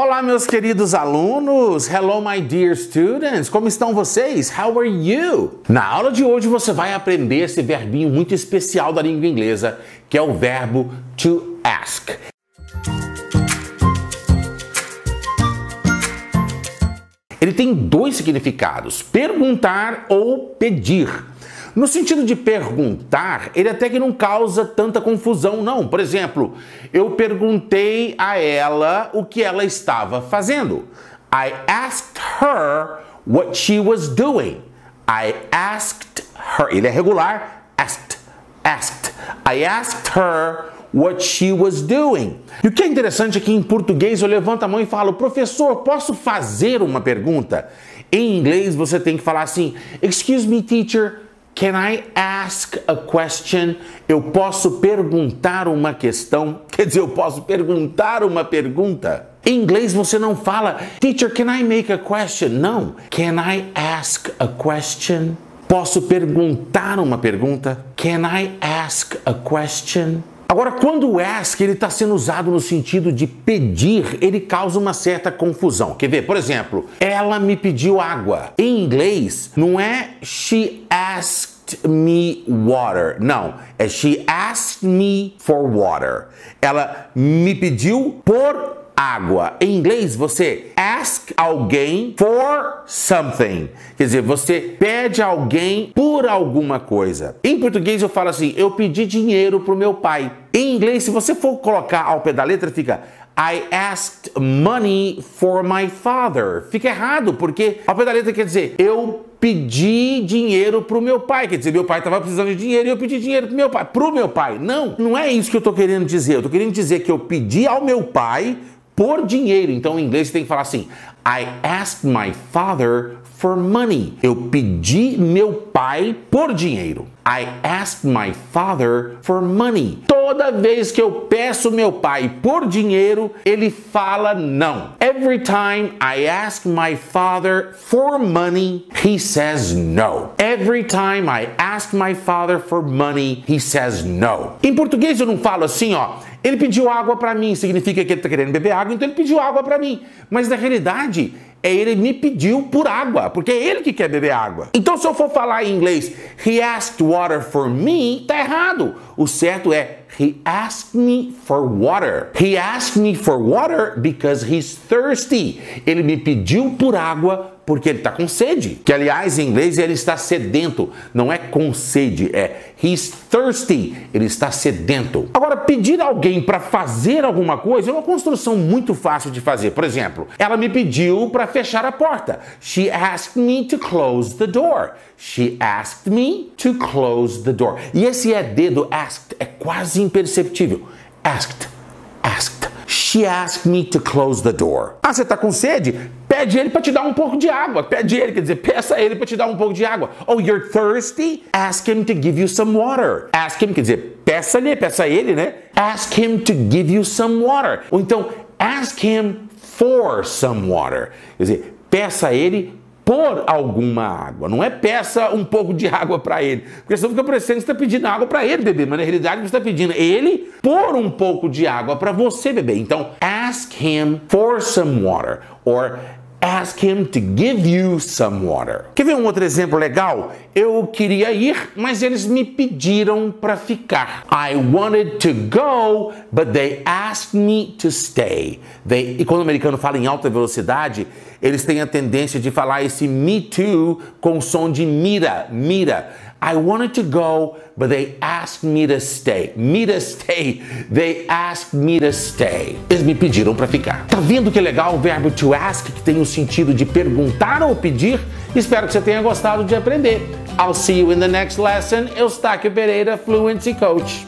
Olá, meus queridos alunos! Hello, my dear students! Como estão vocês? How are you? Na aula de hoje você vai aprender esse verbinho muito especial da língua inglesa, que é o verbo to ask. Ele tem dois significados: perguntar ou pedir. No sentido de perguntar, ele até que não causa tanta confusão, não. Por exemplo, eu perguntei a ela o que ela estava fazendo. I asked her what she was doing. I asked her. Ele é regular. Asked. Asked. I asked her what she was doing. E o que é interessante é que em português eu levanto a mão e falo, professor, posso fazer uma pergunta? Em inglês você tem que falar assim, excuse me, teacher. Can I ask a question? Eu posso perguntar uma questão? Quer dizer, eu posso perguntar uma pergunta? Em inglês você não fala, Teacher, can I make a question? Não. Can I ask a question? Posso perguntar uma pergunta? Can I ask a question? Agora, quando o ask ele está sendo usado no sentido de pedir, ele causa uma certa confusão. Quer ver? Por exemplo, ela me pediu água. Em inglês, não é she asked me water. Não, é she asked me for water. Ela me pediu por água. Em inglês, você ask alguém for something. Quer dizer, você pede alguém por alguma coisa. Em português, eu falo assim: eu pedi dinheiro pro meu pai. Em inglês, se você for colocar ao pé da letra, fica I asked money for my father. Fica errado, porque ao pé da letra quer dizer eu pedi dinheiro pro meu pai. Quer dizer, meu pai estava precisando de dinheiro e eu pedi dinheiro pro meu pai. Pro meu pai. Não, não é isso que eu estou querendo dizer. Eu estou querendo dizer que eu pedi ao meu pai por dinheiro. Então, em inglês, você tem que falar assim: I asked my father for money. Eu pedi meu pai por dinheiro. I asked my father for money. Toda vez que eu peço meu pai por dinheiro, ele fala não. Every time I ask my father for money, he says no. Every time I ask my father for money, he says no. Em português eu não falo assim, ó. Ele pediu água para mim, significa que ele está querendo beber água, então ele pediu água para mim. Mas na realidade, é ele me pediu por água, porque é ele que quer beber água. Então, se eu for falar em inglês, he asked water for me, tá errado. O certo é he asked me for water. He asked me for water because he's thirsty. Ele me pediu por água porque ele está com sede. Que aliás, em inglês ele está sedento, não é com sede, é he's thirsty, ele está sedento. Agora, pedir alguém para fazer alguma coisa é uma construção muito fácil de fazer. Por exemplo, ela me pediu para fechar a porta. She asked me to close the door. She asked me to close the door. E esse ED do asked é quase imperceptível. Asked, asked. She asked me to close the door. Ah, você está com sede? Pede ele para te dar um pouco de água. Pede ele, quer dizer, peça ele para te dar um pouco de água. Oh, you're thirsty? Ask him to give you some water. Ask him, quer dizer, peça-lhe, peça ele, né? Ask him to give you some water. Ou então, ask him for some water. Quer dizer, peça ele por alguma água. Não é peça um pouco de água para ele. Porque senão fica parecendo que você está pedindo água para ele beber, mas na realidade você está pedindo ele por um pouco de água para você beber. Então, ask him for some water. Or Ask him to give you some water. Quer ver um outro exemplo legal? Eu queria ir, mas eles me pediram para ficar. I wanted to go, but they asked me to stay. They, e quando o americano fala em alta velocidade, eles têm a tendência de falar esse me too com som de mira, mira. I wanted to go, but they asked me to stay. Me to stay. They asked me to stay. Eles me pediram para ficar. Tá vendo que legal o verbo to ask, que tem o sentido de perguntar ou pedir? Espero que você tenha gostado de aprender. I'll see you in the next lesson. Eustáquio Pereira, Fluency Coach.